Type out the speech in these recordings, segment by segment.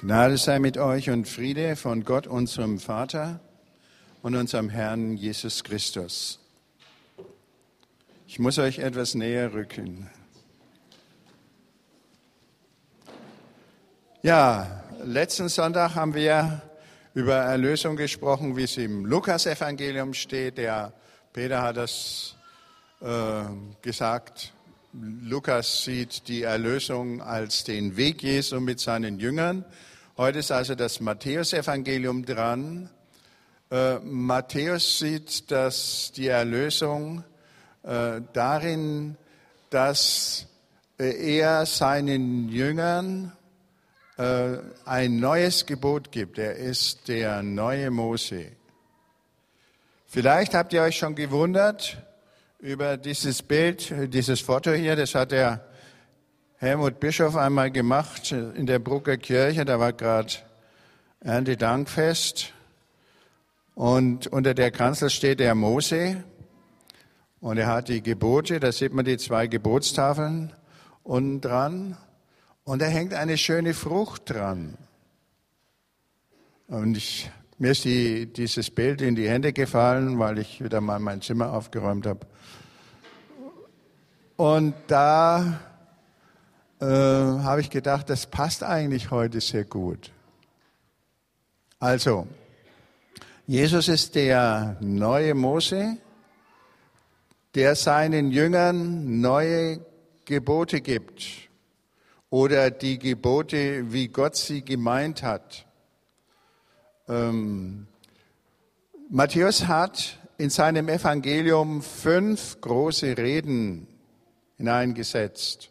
Gnade sei mit euch und Friede von Gott, unserem Vater und unserem Herrn Jesus Christus. Ich muss euch etwas näher rücken. Ja, letzten Sonntag haben wir über Erlösung gesprochen, wie es im Lukas-Evangelium steht. Der Peter hat das äh, gesagt. Lukas sieht die Erlösung als den Weg Jesu mit seinen Jüngern. Heute ist also das Matthäusevangelium dran. Äh, Matthäus sieht dass die Erlösung äh, darin, dass äh, er seinen Jüngern äh, ein neues Gebot gibt. Er ist der neue Mose. Vielleicht habt ihr euch schon gewundert über dieses Bild, dieses Foto hier. Das hat der Helmut Bischof einmal gemacht in der Brucker Kirche. Da war gerade Erntedankfest. Und unter der Kanzel steht der Mose. Und er hat die Gebote, da sieht man die zwei Gebotstafeln unten dran. Und da hängt eine schöne Frucht dran. Und ich, mir ist die, dieses Bild in die Hände gefallen, weil ich wieder mal mein Zimmer aufgeräumt habe. Und da äh, habe ich gedacht, das passt eigentlich heute sehr gut. Also, Jesus ist der neue Mose, der seinen Jüngern neue Gebote gibt oder die Gebote, wie Gott sie gemeint hat. Ähm, Matthäus hat in seinem Evangelium fünf große Reden hineingesetzt.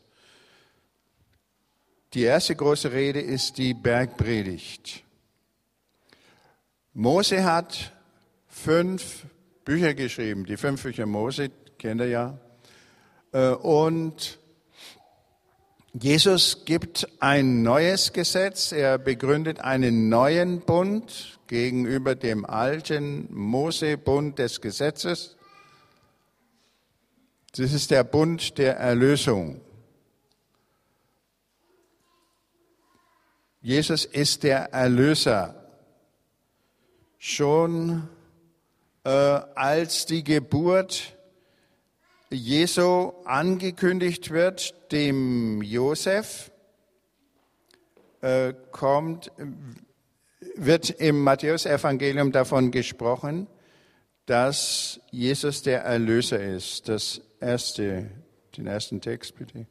Die erste große Rede ist die Bergpredigt. Mose hat fünf Bücher geschrieben, die fünf Bücher Mose, kennt ihr ja. Äh, und Jesus gibt ein neues Gesetz, er begründet einen neuen Bund gegenüber dem alten Mose-Bund des Gesetzes. Das ist der Bund der Erlösung. Jesus ist der Erlöser. Schon äh, als die Geburt Jesu angekündigt wird, dem Josef, äh, kommt, wird im Matthäusevangelium davon gesprochen, dass Jesus der Erlöser ist. Das erste, den ersten Text bitte.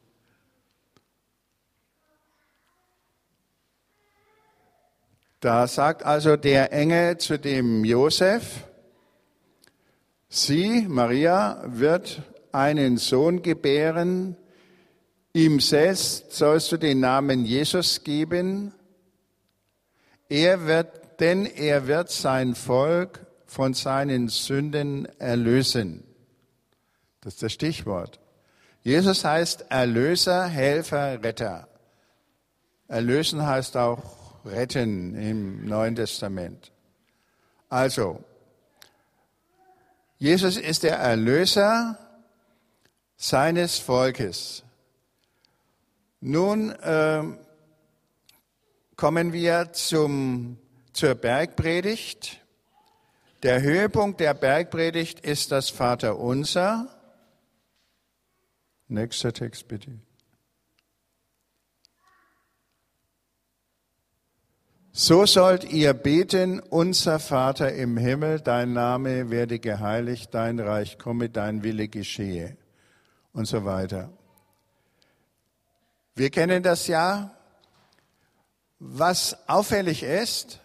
Da sagt also der Engel zu dem Josef, sie, Maria, wird einen Sohn gebären, ihm selbst sollst du den Namen Jesus geben, er wird, denn er wird sein Volk von seinen Sünden erlösen. Das ist das Stichwort. Jesus heißt Erlöser, Helfer, Retter. Erlösen heißt auch retten im Neuen Testament. Also, Jesus ist der Erlöser seines Volkes. Nun äh, kommen wir zum, zur Bergpredigt. Der Höhepunkt der Bergpredigt ist das Vaterunser. Nächster Text bitte. So sollt ihr beten, unser Vater im Himmel, dein Name werde geheiligt, dein Reich komme, dein Wille geschehe und so weiter. Wir kennen das ja. Was auffällig ist,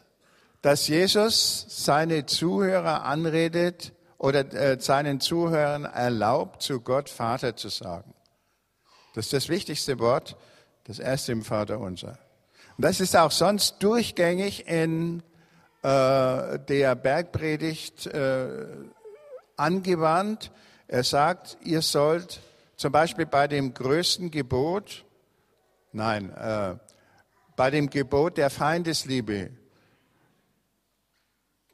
dass Jesus seine Zuhörer anredet, oder äh, seinen Zuhörern erlaubt, zu Gott Vater zu sagen. Das ist das wichtigste Wort, das erste im Vater unser. Das ist auch sonst durchgängig in äh, der Bergpredigt äh, angewandt. Er sagt, ihr sollt zum Beispiel bei dem größten Gebot, nein, äh, bei dem Gebot der Feindesliebe,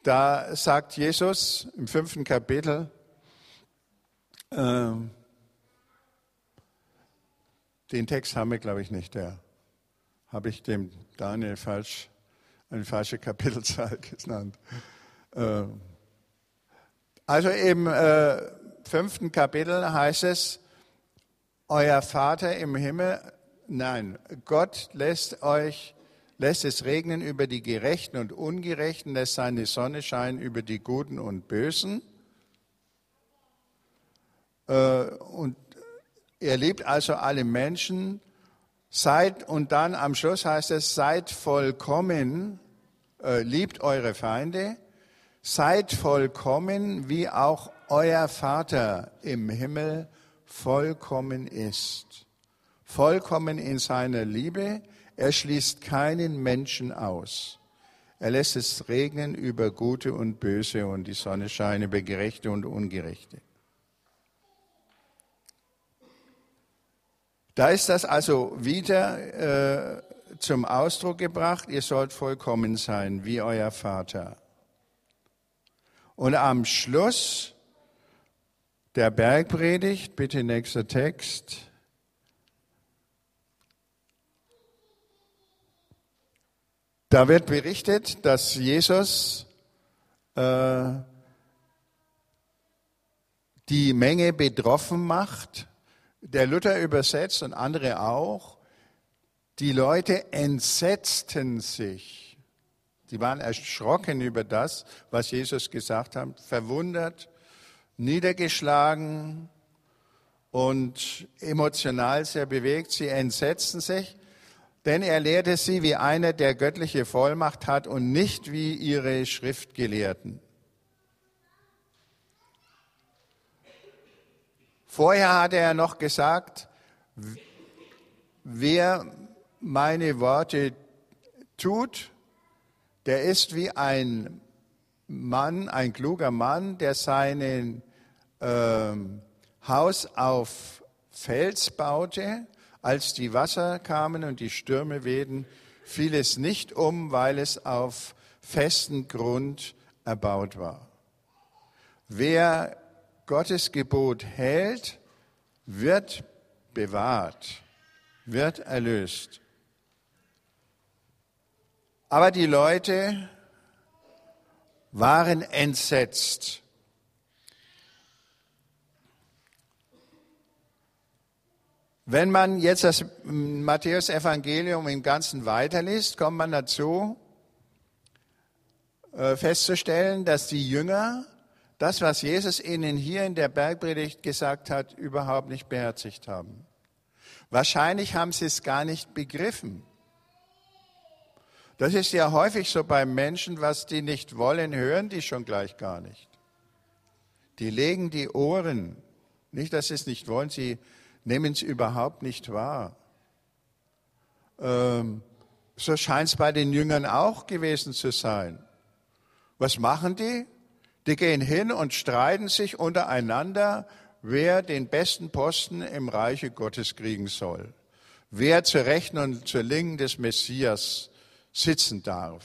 da sagt Jesus im fünften Kapitel, äh, den Text haben wir, glaube ich, nicht. Der habe ich dem Daniel falsch, eine falsche Kapitelzahl genannt. Äh, also im äh, fünften Kapitel heißt es, euer Vater im Himmel, nein, Gott lässt euch, lässt es regnen über die Gerechten und Ungerechten, lässt seine Sonne scheinen über die Guten und Bösen. Äh, und er liebt also alle Menschen. Seid, und dann am Schluss heißt es, seid vollkommen, äh, liebt eure Feinde, seid vollkommen, wie auch euer Vater im Himmel vollkommen ist. Vollkommen in seiner Liebe. Er schließt keinen Menschen aus. Er lässt es regnen über Gute und Böse und die Sonne scheint über Gerechte und Ungerechte. Da ist das also wieder äh, zum Ausdruck gebracht, ihr sollt vollkommen sein, wie euer Vater. Und am Schluss der Bergpredigt, bitte nächster Text. Da wird berichtet, dass Jesus äh, die Menge betroffen macht. Der Luther übersetzt und andere auch. Die Leute entsetzten sich. Sie waren erschrocken über das, was Jesus gesagt hat, verwundert niedergeschlagen und emotional sehr bewegt. Sie entsetzten sich, denn er lehrte sie wie einer, der göttliche Vollmacht hat und nicht wie ihre Schriftgelehrten. Vorher hatte er noch gesagt, wer meine Worte tut, der ist wie ein Mann, ein kluger Mann, der seinen ähm, Haus auf Fels baute, als die Wasser kamen und die Stürme wehten, fiel es nicht um, weil es auf festen Grund erbaut war. Wer Gottes Gebot hält, wird bewahrt, wird erlöst. Aber die Leute waren entsetzt Wenn man jetzt das Matthäus-Evangelium im Ganzen weiterliest, kommt man dazu, äh, festzustellen, dass die Jünger das, was Jesus ihnen hier in der Bergpredigt gesagt hat, überhaupt nicht beherzigt haben. Wahrscheinlich haben sie es gar nicht begriffen. Das ist ja häufig so bei Menschen, was die nicht wollen, hören die schon gleich gar nicht. Die legen die Ohren, nicht, dass sie es nicht wollen, sie nehmen es überhaupt nicht wahr. Ähm, so scheint es bei den Jüngern auch gewesen zu sein. Was machen die? Die gehen hin und streiten sich untereinander, wer den besten Posten im Reiche Gottes kriegen soll, wer zur Rechten und zur Linken des Messias sitzen darf.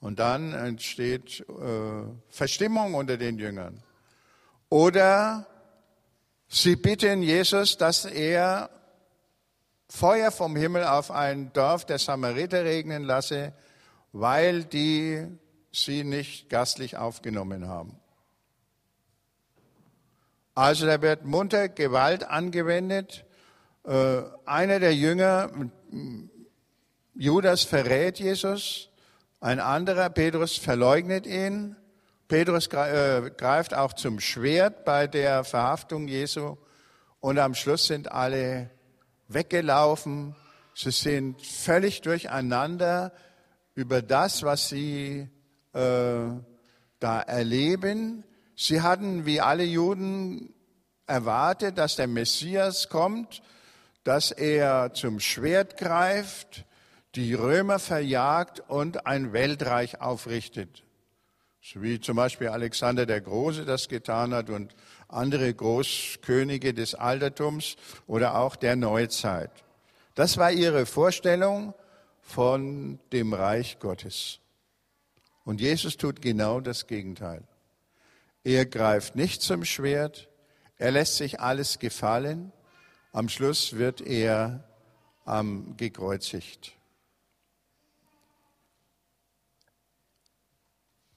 Und dann entsteht äh, Verstimmung unter den Jüngern. Oder Sie bitten Jesus, dass er Feuer vom Himmel auf ein Dorf der Samariter regnen lasse, weil die sie nicht gastlich aufgenommen haben. Also da wird munter Gewalt angewendet. Äh, einer der Jünger, Judas, verrät Jesus, ein anderer, Petrus, verleugnet ihn. Petrus äh, greift auch zum Schwert bei der Verhaftung Jesu und am Schluss sind alle weggelaufen. Sie sind völlig durcheinander über das, was sie da erleben. Sie hatten wie alle Juden erwartet, dass der Messias kommt, dass er zum Schwert greift, die Römer verjagt und ein Weltreich aufrichtet so wie zum Beispiel Alexander der Große das getan hat und andere Großkönige des Altertums oder auch der Neuzeit. Das war ihre Vorstellung von dem Reich Gottes. Und Jesus tut genau das Gegenteil. Er greift nicht zum Schwert, er lässt sich alles gefallen, am Schluss wird er ähm, gekreuzigt.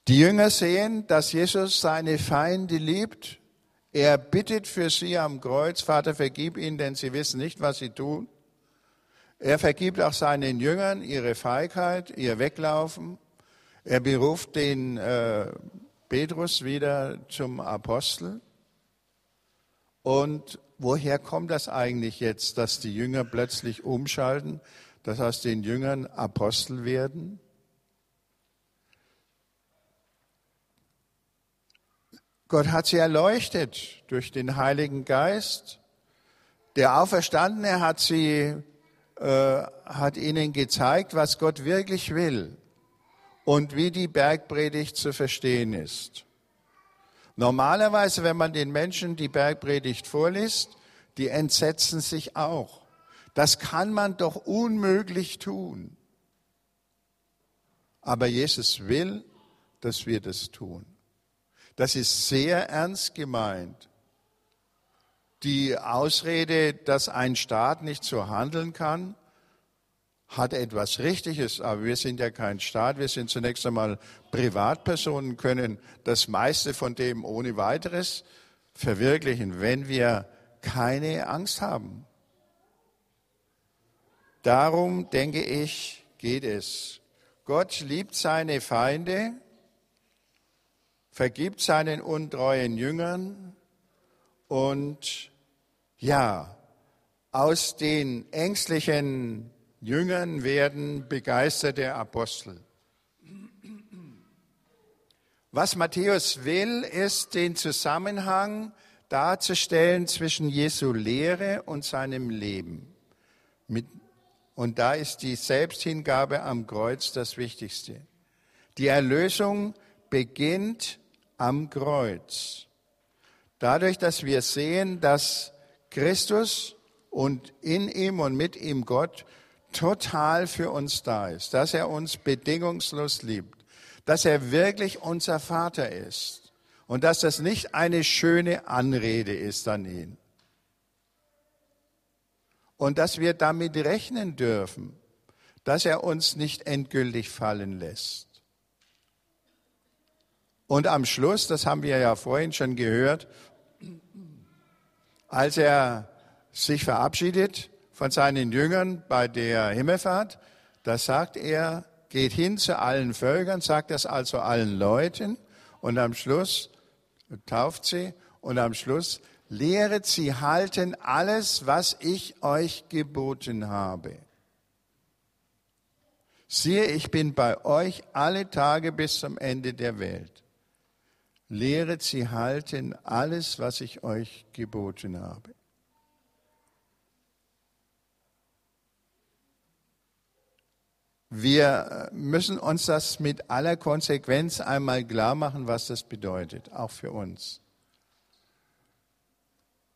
Die Jünger sehen, dass Jesus seine Feinde liebt. Er bittet für sie am Kreuz, Vater, vergib ihnen, denn sie wissen nicht, was sie tun. Er vergibt auch seinen Jüngern ihre Feigheit, ihr Weglaufen. Er beruft den äh, Petrus wieder zum Apostel. Und woher kommt das eigentlich jetzt, dass die Jünger plötzlich umschalten, dass aus den Jüngern Apostel werden? Gott hat sie erleuchtet durch den Heiligen Geist. Der Auferstandene hat sie, äh, hat ihnen gezeigt, was Gott wirklich will und wie die Bergpredigt zu verstehen ist. Normalerweise, wenn man den Menschen die Bergpredigt vorliest, die entsetzen sich auch. Das kann man doch unmöglich tun. Aber Jesus will, dass wir das tun. Das ist sehr ernst gemeint. Die Ausrede, dass ein Staat nicht so handeln kann, hat etwas Richtiges, aber wir sind ja kein Staat, wir sind zunächst einmal Privatpersonen, können das meiste von dem ohne weiteres verwirklichen, wenn wir keine Angst haben. Darum denke ich, geht es. Gott liebt seine Feinde, vergibt seinen untreuen Jüngern und ja, aus den ängstlichen Jüngern werden begeisterte Apostel. Was Matthäus will, ist den Zusammenhang darzustellen zwischen Jesu Lehre und seinem Leben. und da ist die Selbsthingabe am Kreuz das Wichtigste. Die Erlösung beginnt am Kreuz. Dadurch, dass wir sehen, dass Christus und in ihm und mit ihm Gott total für uns da ist, dass er uns bedingungslos liebt, dass er wirklich unser Vater ist und dass das nicht eine schöne Anrede ist an ihn. Und dass wir damit rechnen dürfen, dass er uns nicht endgültig fallen lässt. Und am Schluss, das haben wir ja vorhin schon gehört, als er sich verabschiedet, von seinen Jüngern bei der Himmelfahrt, da sagt er, geht hin zu allen Völkern, sagt das also allen Leuten und am Schluss tauft sie und am Schluss lehret sie halten alles, was ich euch geboten habe. Siehe, ich bin bei euch alle Tage bis zum Ende der Welt. Lehret sie halten alles, was ich euch geboten habe. Wir müssen uns das mit aller Konsequenz einmal klar machen, was das bedeutet, auch für uns.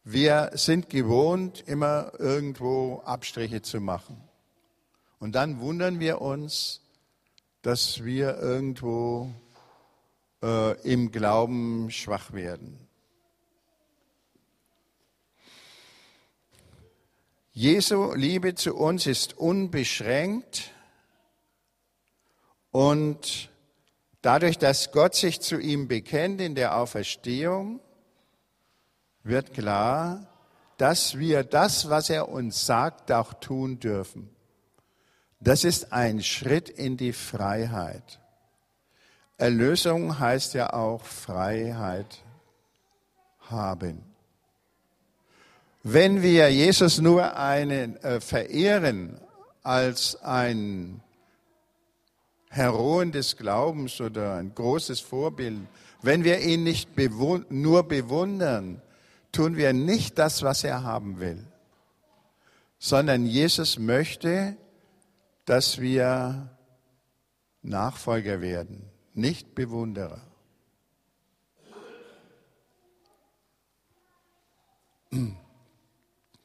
Wir sind gewohnt, immer irgendwo Abstriche zu machen. Und dann wundern wir uns, dass wir irgendwo äh, im Glauben schwach werden. Jesu Liebe zu uns ist unbeschränkt und dadurch, dass Gott sich zu ihm bekennt in der Auferstehung, wird klar, dass wir das, was er uns sagt, auch tun dürfen. Das ist ein Schritt in die Freiheit. Erlösung heißt ja auch Freiheit haben. Wenn wir Jesus nur einen äh, verehren als ein Heroen des Glaubens oder ein großes Vorbild, wenn wir ihn nicht bewund nur bewundern, tun wir nicht das, was er haben will, sondern Jesus möchte, dass wir Nachfolger werden, nicht Bewunderer.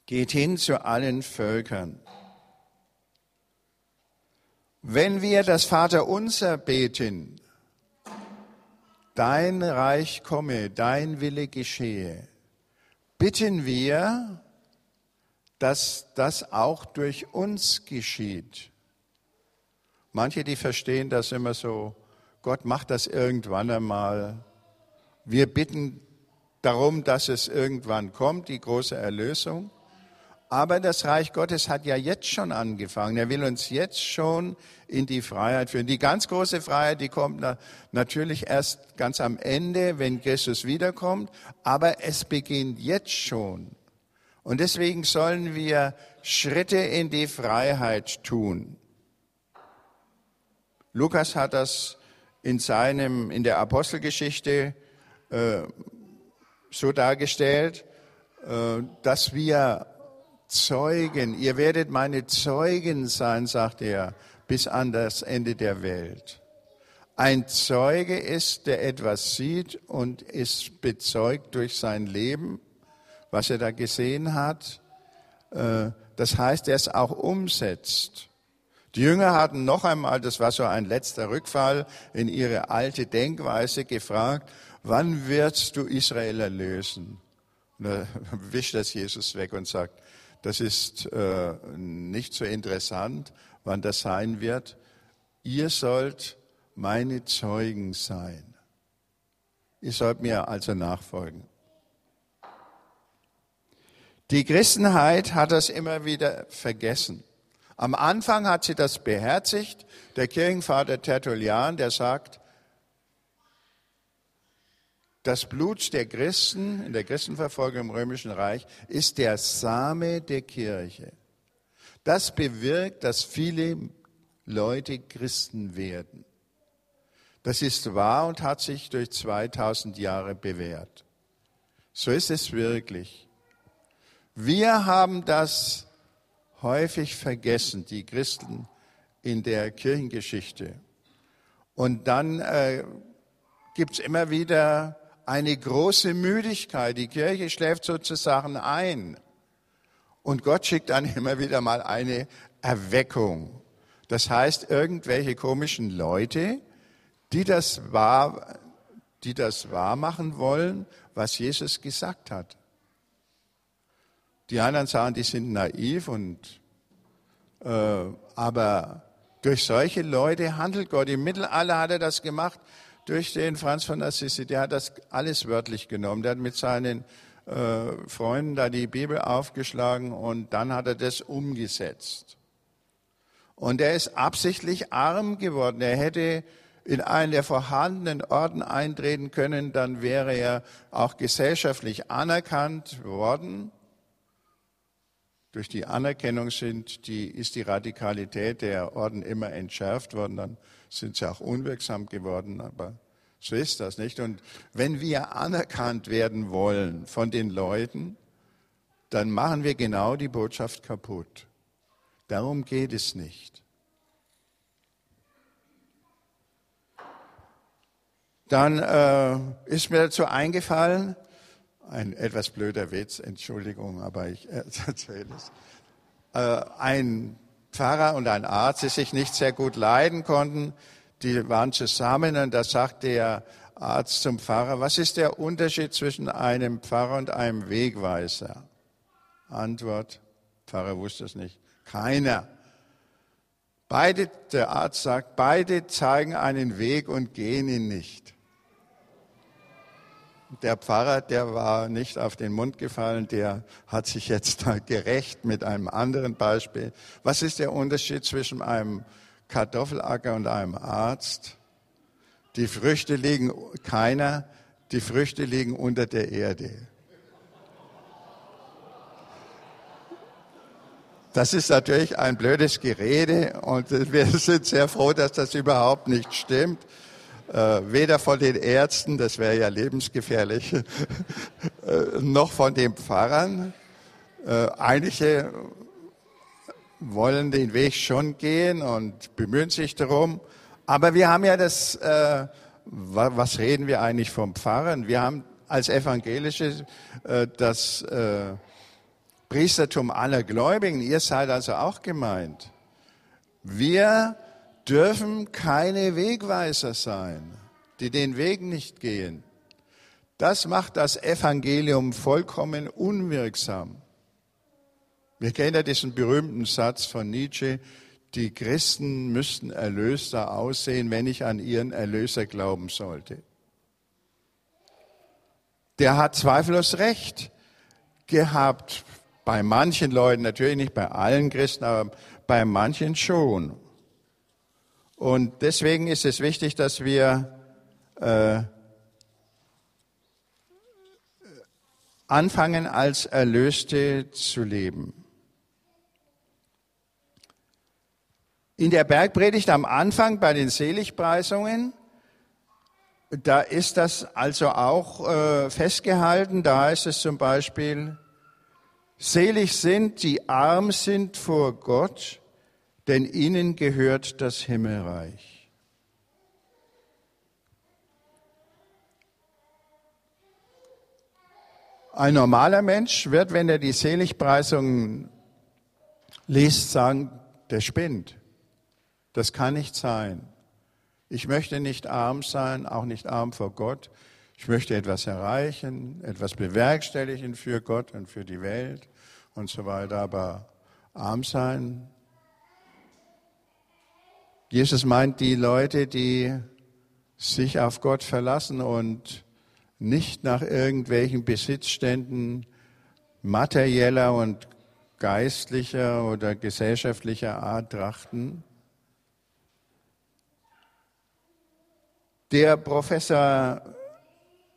Geht hin zu allen Völkern. Wenn wir das Vaterunser beten, dein Reich komme, dein Wille geschehe, bitten wir, dass das auch durch uns geschieht. Manche, die verstehen das immer so Gott macht das irgendwann einmal. Wir bitten darum, dass es irgendwann kommt, die große Erlösung. Aber das Reich Gottes hat ja jetzt schon angefangen. Er will uns jetzt schon in die Freiheit führen. Die ganz große Freiheit, die kommt natürlich erst ganz am Ende, wenn Christus wiederkommt. Aber es beginnt jetzt schon. Und deswegen sollen wir Schritte in die Freiheit tun. Lukas hat das in seinem, in der Apostelgeschichte äh, so dargestellt, äh, dass wir Zeugen, ihr werdet meine Zeugen sein, sagt er, bis an das Ende der Welt. Ein Zeuge ist, der etwas sieht und ist bezeugt durch sein Leben, was er da gesehen hat. Äh, das heißt, er es auch umsetzt. Die Jünger hatten noch einmal, das war so ein letzter Rückfall in ihre alte Denkweise, gefragt, wann wirst du Israel erlösen? Und da wischt das Jesus weg und sagt, das ist äh, nicht so interessant, wann das sein wird. Ihr sollt meine Zeugen sein. Ihr sollt mir also nachfolgen. Die Christenheit hat das immer wieder vergessen. Am Anfang hat sie das beherzigt. Der Kirchenvater Tertullian, der sagt, das Blut der Christen in der Christenverfolgung im Römischen Reich ist der Same der Kirche. Das bewirkt, dass viele Leute Christen werden. Das ist wahr und hat sich durch 2000 Jahre bewährt. So ist es wirklich. Wir haben das häufig vergessen, die Christen in der Kirchengeschichte. Und dann äh, gibt es immer wieder eine große Müdigkeit. Die Kirche schläft sozusagen ein. Und Gott schickt dann immer wieder mal eine Erweckung. Das heißt, irgendwelche komischen Leute, die das wahr, die das wahr machen wollen, was Jesus gesagt hat. Die anderen sagen, die sind naiv und, äh, aber durch solche Leute handelt Gott. Im Mittelalter hat er das gemacht durch den Franz von Assisi, der hat das alles wörtlich genommen. Der hat mit seinen äh, Freunden da die Bibel aufgeschlagen und dann hat er das umgesetzt. Und er ist absichtlich arm geworden. Er hätte in einen der vorhandenen Orden eintreten können, dann wäre er auch gesellschaftlich anerkannt worden. Durch die Anerkennung sind die, ist die Radikalität der Orden immer entschärft worden, dann sind sie auch unwirksam geworden, aber so ist das nicht. Und wenn wir anerkannt werden wollen von den Leuten, dann machen wir genau die Botschaft kaputt. Darum geht es nicht. Dann äh, ist mir dazu eingefallen, ein etwas blöder Witz, Entschuldigung, aber ich erzähle es. Äh, ein Pfarrer und ein Arzt, die sich nicht sehr gut leiden konnten. Die waren zusammen und da sagt der Arzt zum Pfarrer, was ist der Unterschied zwischen einem Pfarrer und einem Wegweiser? Antwort, Pfarrer wusste es nicht. Keiner. Beide, der Arzt sagt, beide zeigen einen Weg und gehen ihn nicht. Der Pfarrer, der war nicht auf den Mund gefallen, der hat sich jetzt gerecht mit einem anderen Beispiel. Was ist der Unterschied zwischen einem Kartoffelacker und einem Arzt? Die Früchte liegen keiner, die Früchte liegen unter der Erde. Das ist natürlich ein blödes Gerede und wir sind sehr froh, dass das überhaupt nicht stimmt äh, weder von den Ärzten, das wäre ja lebensgefährlich, äh, noch von den Pfarrern. Äh, einige wollen den Weg schon gehen und bemühen sich darum. Aber wir haben ja das, äh, was reden wir eigentlich vom Pfarrern? Wir haben als Evangelische äh, das äh, Priestertum aller Gläubigen. Ihr seid also auch gemeint. Wir dürfen keine Wegweiser sein, die den Weg nicht gehen. Das macht das Evangelium vollkommen unwirksam. Wir kennen ja diesen berühmten Satz von Nietzsche, die Christen müssten erlöster aussehen, wenn ich an ihren Erlöser glauben sollte. Der hat zweifellos recht gehabt. Bei manchen Leuten, natürlich nicht bei allen Christen, aber bei manchen schon. Und deswegen ist es wichtig, dass wir äh, anfangen, als Erlöste zu leben. In der Bergpredigt am Anfang bei den Seligpreisungen, da ist das also auch äh, festgehalten. Da heißt es zum Beispiel, selig sind, die arm sind vor Gott, denn ihnen gehört das Himmelreich. Ein normaler Mensch wird, wenn er die Seligpreisungen liest, sagen, der spinnt. Das kann nicht sein. Ich möchte nicht arm sein, auch nicht arm vor Gott. Ich möchte etwas erreichen, etwas bewerkstelligen für Gott und für die Welt und so weiter. Aber arm sein. Jesus meint die Leute, die sich auf Gott verlassen und nicht nach irgendwelchen Besitzständen materieller und geistlicher oder gesellschaftlicher Art trachten, Der Professor,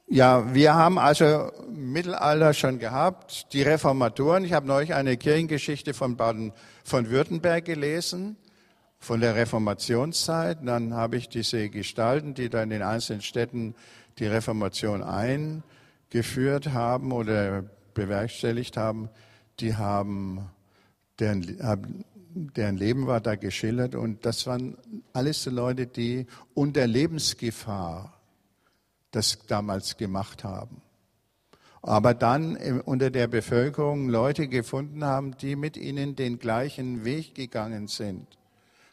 ja, wir haben also Mittelalter schon gehabt, die Reformatoren. Ich habe neulich eine Kirchengeschichte von Baden, von Württemberg gelesen, von der Reformationszeit. Dann habe ich diese Gestalten, die da in den einzelnen Städten die Reformation eingeführt haben oder bewerkstelligt haben, die haben, deren, deren Leben war da geschildert und das waren alles so Leute, die unter Lebensgefahr das damals gemacht haben. Aber dann unter der Bevölkerung Leute gefunden haben, die mit ihnen den gleichen Weg gegangen sind.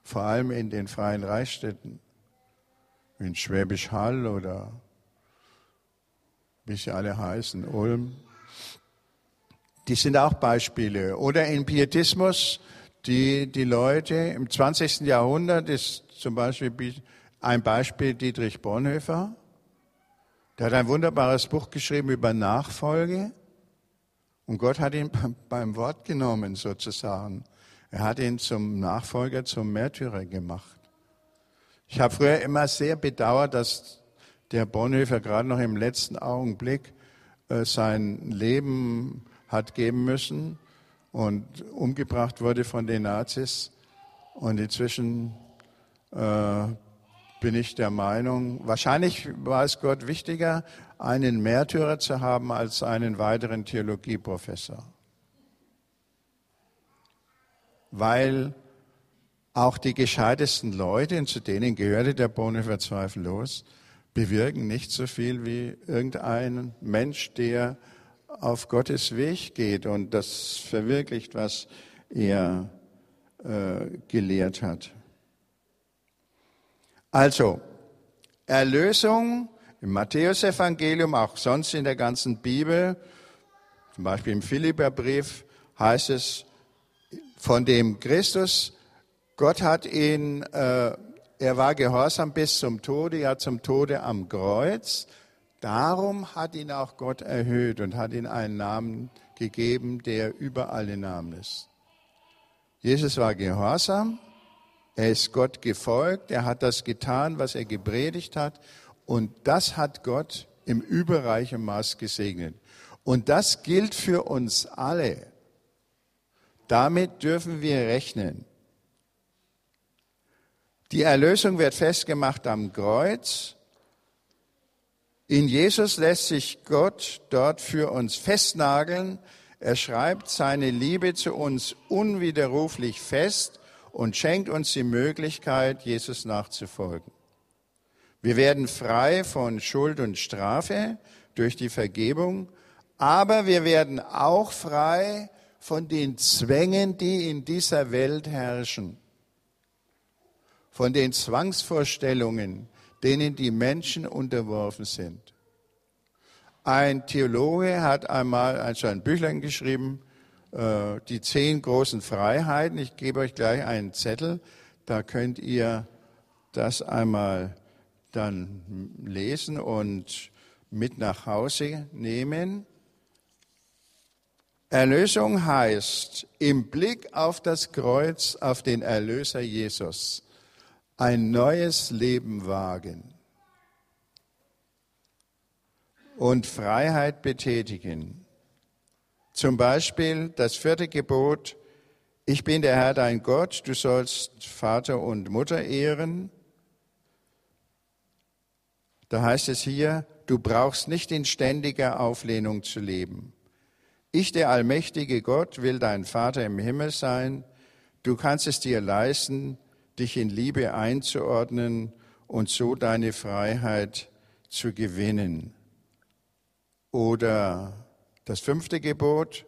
Vor allem in den freien Reichsstädten. In Schwäbisch Hall oder wie sie alle heißen, Ulm. Die sind auch Beispiele. Oder in Pietismus die die Leute im 20. Jahrhundert ist zum Beispiel ein Beispiel Dietrich Bonhoeffer. Der hat ein wunderbares Buch geschrieben über Nachfolge. Und Gott hat ihn beim Wort genommen sozusagen. Er hat ihn zum Nachfolger, zum Märtyrer gemacht. Ich habe früher immer sehr bedauert, dass der Bonhoeffer gerade noch im letzten Augenblick äh, sein Leben hat geben müssen und umgebracht wurde von den Nazis. Und inzwischen äh, bin ich der Meinung, wahrscheinlich war es Gott wichtiger, einen Märtyrer zu haben als einen weiteren Theologieprofessor. Weil auch die gescheitesten Leute, und zu denen gehörte der Bonhoeffer zweifellos, bewirken nicht so viel wie irgendein Mensch, der auf Gottes Weg geht und das verwirklicht, was er äh, gelehrt hat. Also, Erlösung im Matthäusevangelium, auch sonst in der ganzen Bibel, zum Beispiel im Philipperbrief heißt es von dem Christus, Gott hat ihn, äh, er war gehorsam bis zum Tode, ja zum Tode am Kreuz, Darum hat ihn auch Gott erhöht und hat ihm einen Namen gegeben, der über alle Namen ist. Jesus war gehorsam, er ist Gott gefolgt, er hat das getan, was er gepredigt hat und das hat Gott im überreichen Maß gesegnet. Und das gilt für uns alle. Damit dürfen wir rechnen. Die Erlösung wird festgemacht am Kreuz in Jesus lässt sich Gott dort für uns festnageln. Er schreibt seine Liebe zu uns unwiderruflich fest und schenkt uns die Möglichkeit, Jesus nachzufolgen. Wir werden frei von Schuld und Strafe durch die Vergebung, aber wir werden auch frei von den Zwängen, die in dieser Welt herrschen, von den Zwangsvorstellungen, denen die Menschen unterworfen sind. Ein Theologe hat einmal also ein Büchlein geschrieben, äh, die zehn großen Freiheiten. Ich gebe euch gleich einen Zettel, da könnt ihr das einmal dann lesen und mit nach Hause nehmen. Erlösung heißt im Blick auf das Kreuz, auf den Erlöser Jesus, ein neues Leben wagen und Freiheit betätigen. Zum Beispiel das vierte Gebot, ich bin der Herr dein Gott, du sollst Vater und Mutter ehren. Da heißt es hier, du brauchst nicht in ständiger Auflehnung zu leben. Ich, der allmächtige Gott, will dein Vater im Himmel sein. Du kannst es dir leisten, dich in Liebe einzuordnen und so deine Freiheit zu gewinnen. Oder das fünfte Gebot,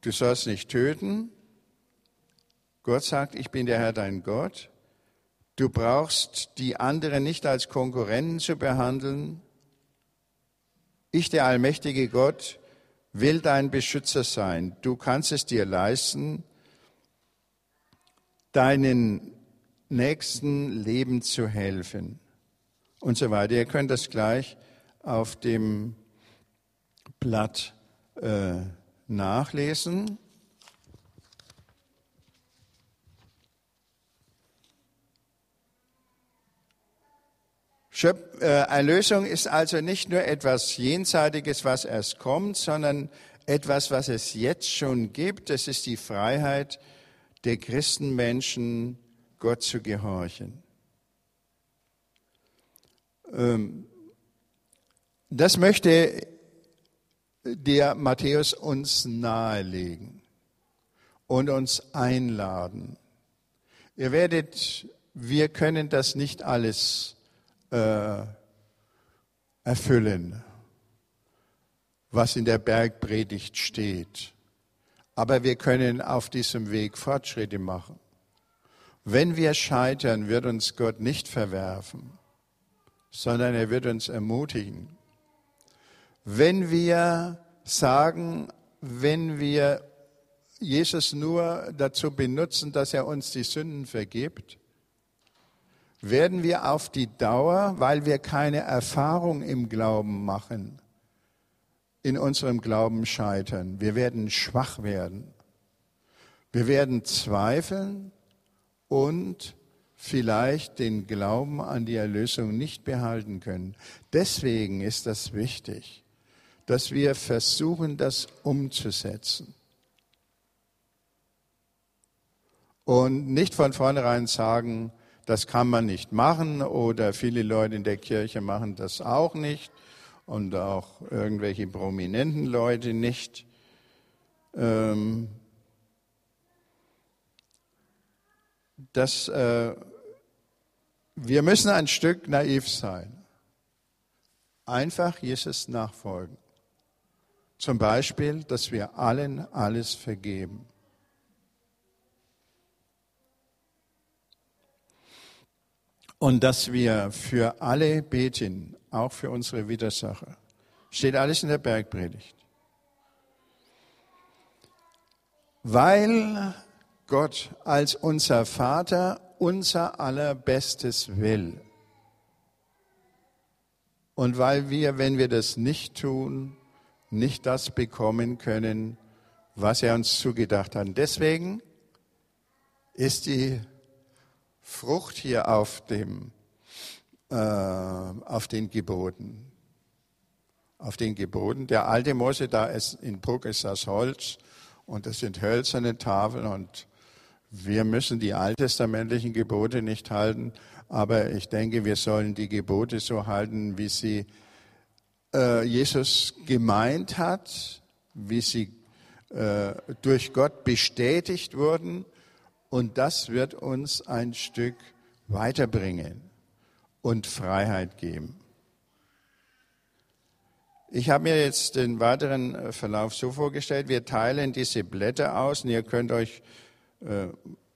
du sollst nicht töten. Gott sagt, ich bin der Herr dein Gott. Du brauchst die anderen nicht als Konkurrenten zu behandeln. Ich, der allmächtige Gott, will dein Beschützer sein. Du kannst es dir leisten, deinen nächsten Leben zu helfen und so weiter. Ihr könnt das gleich auf dem Blatt äh, nachlesen. Schöp äh, Erlösung ist also nicht nur etwas Jenseitiges, was erst kommt, sondern etwas, was es jetzt schon gibt. Es ist die Freiheit der Christenmenschen, Gott zu gehorchen. Ähm, das möchte der Matthäus uns nahelegen und uns einladen. Ihr werdet, wir können das nicht alles äh, erfüllen, was in der Bergpredigt steht. Aber wir können auf diesem Weg Fortschritte machen. Wenn wir scheitern, wird uns Gott nicht verwerfen, sondern er wird uns ermutigen. Wenn wir sagen, wenn wir Jesus nur dazu benutzen, dass er uns die Sünden vergibt, werden wir auf die Dauer, weil wir keine Erfahrung im Glauben machen, in unserem Glauben scheitern. Wir werden schwach werden. Wir werden zweifeln und vielleicht den Glauben an die Erlösung nicht behalten können. Deswegen ist das wichtig, dass wir versuchen, das umzusetzen. Und nicht von vornherein sagen, das kann man nicht machen oder viele Leute in der Kirche machen das auch nicht und auch irgendwelche prominenten Leute nicht. Ähm, das, äh, wir müssen ein Stück naiv sein. Einfach Jesus nachfolgen. Zum Beispiel, dass wir allen alles vergeben. Und dass wir für alle beten, auch für unsere Widersacher. Steht alles in der Bergpredigt. Weil Gott als unser Vater unser allerbestes will. Und weil wir, wenn wir das nicht tun, nicht das bekommen können, was er uns zugedacht hat. Deswegen ist die Frucht hier auf, dem, äh, auf den Geboten. Auf den Geboten. Der alte Mose, da ist in Bruck ist das Holz und das sind hölzerne Tafeln und wir müssen die alttestamentlichen Gebote nicht halten, aber ich denke, wir sollen die Gebote so halten, wie sie äh, Jesus gemeint hat, wie sie äh, durch Gott bestätigt wurden und das wird uns ein Stück weiterbringen und Freiheit geben. Ich habe mir jetzt den weiteren äh, Verlauf so vorgestellt, wir teilen diese Blätter aus und ihr könnt euch äh,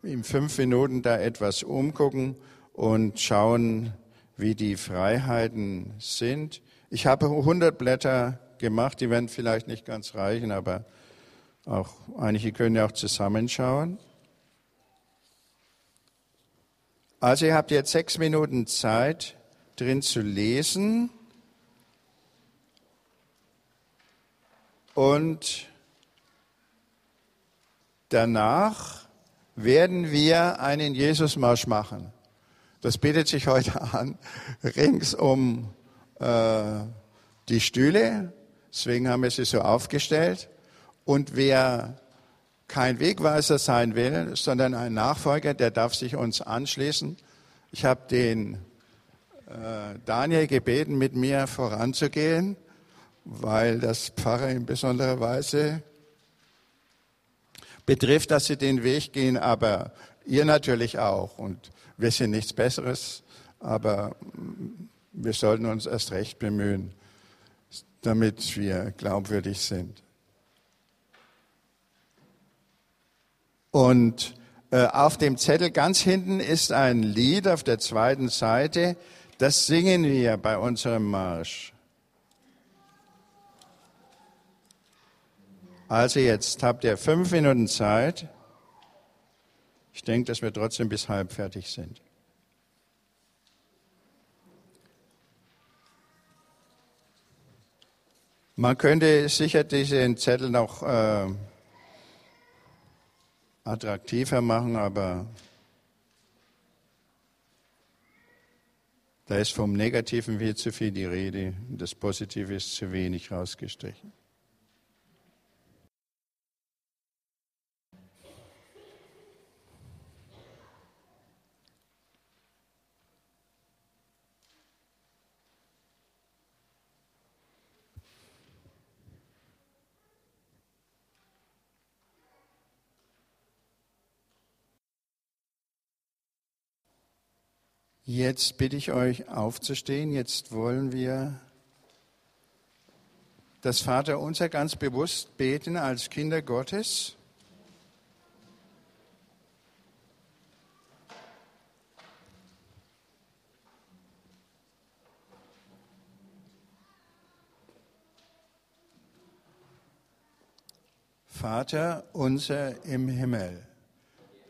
in fünf Minuten da etwas umgucken und schauen, wie die Freiheiten sind. Ich habe 100 Blätter gemacht, die werden vielleicht nicht ganz reichen, aber Auch einige können ja auch zusammenschauen. Also ihr habt jetzt sechs Minuten Zeit, drin zu lesen. Und danach werden wir einen Jesusmarsch machen. Das bietet sich heute an, rings um äh, die Stühle. Deswegen haben wir sie so aufgestellt. Und wer kein Wegweiser sein will, sondern ein Nachfolger, der darf sich uns anschließen. Ich habe den äh, Daniel gebeten, mit mir voranzugehen, weil das Pfarrer in besonderer Weise betrifft, dass sie den Weg gehen, aber ihr natürlich auch. Und wir sind nichts Besseres, aber wir sollten uns erst recht bemühen, damit wir glaubwürdig sind. Und äh, auf dem Zettel ganz hinten ist ein Lied auf der zweiten Seite. Das singen wir bei unserem Marsch. Also jetzt habt ihr fünf Minuten Zeit. Ich denke, dass wir trotzdem bis halb fertig sind. Man könnte sicher diesen Zettel noch äh, attraktiver machen, aber da ist vom Negativen viel zu viel die Rede, das Positive ist zu wenig rausgestrichen. Jetzt bitte ich euch aufzustehen. Jetzt wollen wir das Vaterunser ganz bewusst beten als Kinder Gottes. Vater unser im Himmel,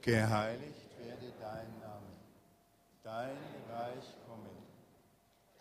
geheiligt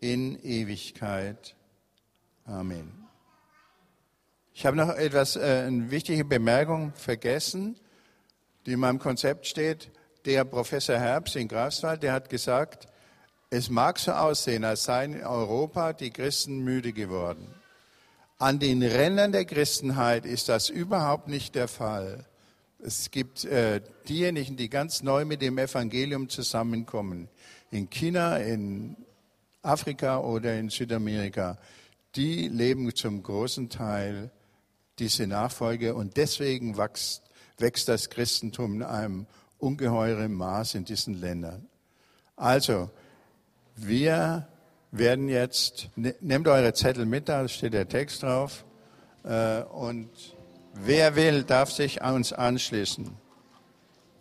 in Ewigkeit. Amen. Ich habe noch etwas, äh, eine wichtige Bemerkung vergessen, die in meinem Konzept steht. Der Professor Herbst in Greifswald, der hat gesagt, es mag so aussehen, als seien in Europa die Christen müde geworden. An den Rändern der Christenheit ist das überhaupt nicht der Fall. Es gibt äh, diejenigen, die ganz neu mit dem Evangelium zusammenkommen, in China, in Afrika oder in Südamerika. Die leben zum großen Teil diese Nachfolge und deswegen wächst, wächst das Christentum in einem ungeheuren Maß in diesen Ländern. Also, wir werden jetzt, ne, nehmt eure Zettel mit, da steht der Text drauf, äh, und wer will, darf sich uns anschließen.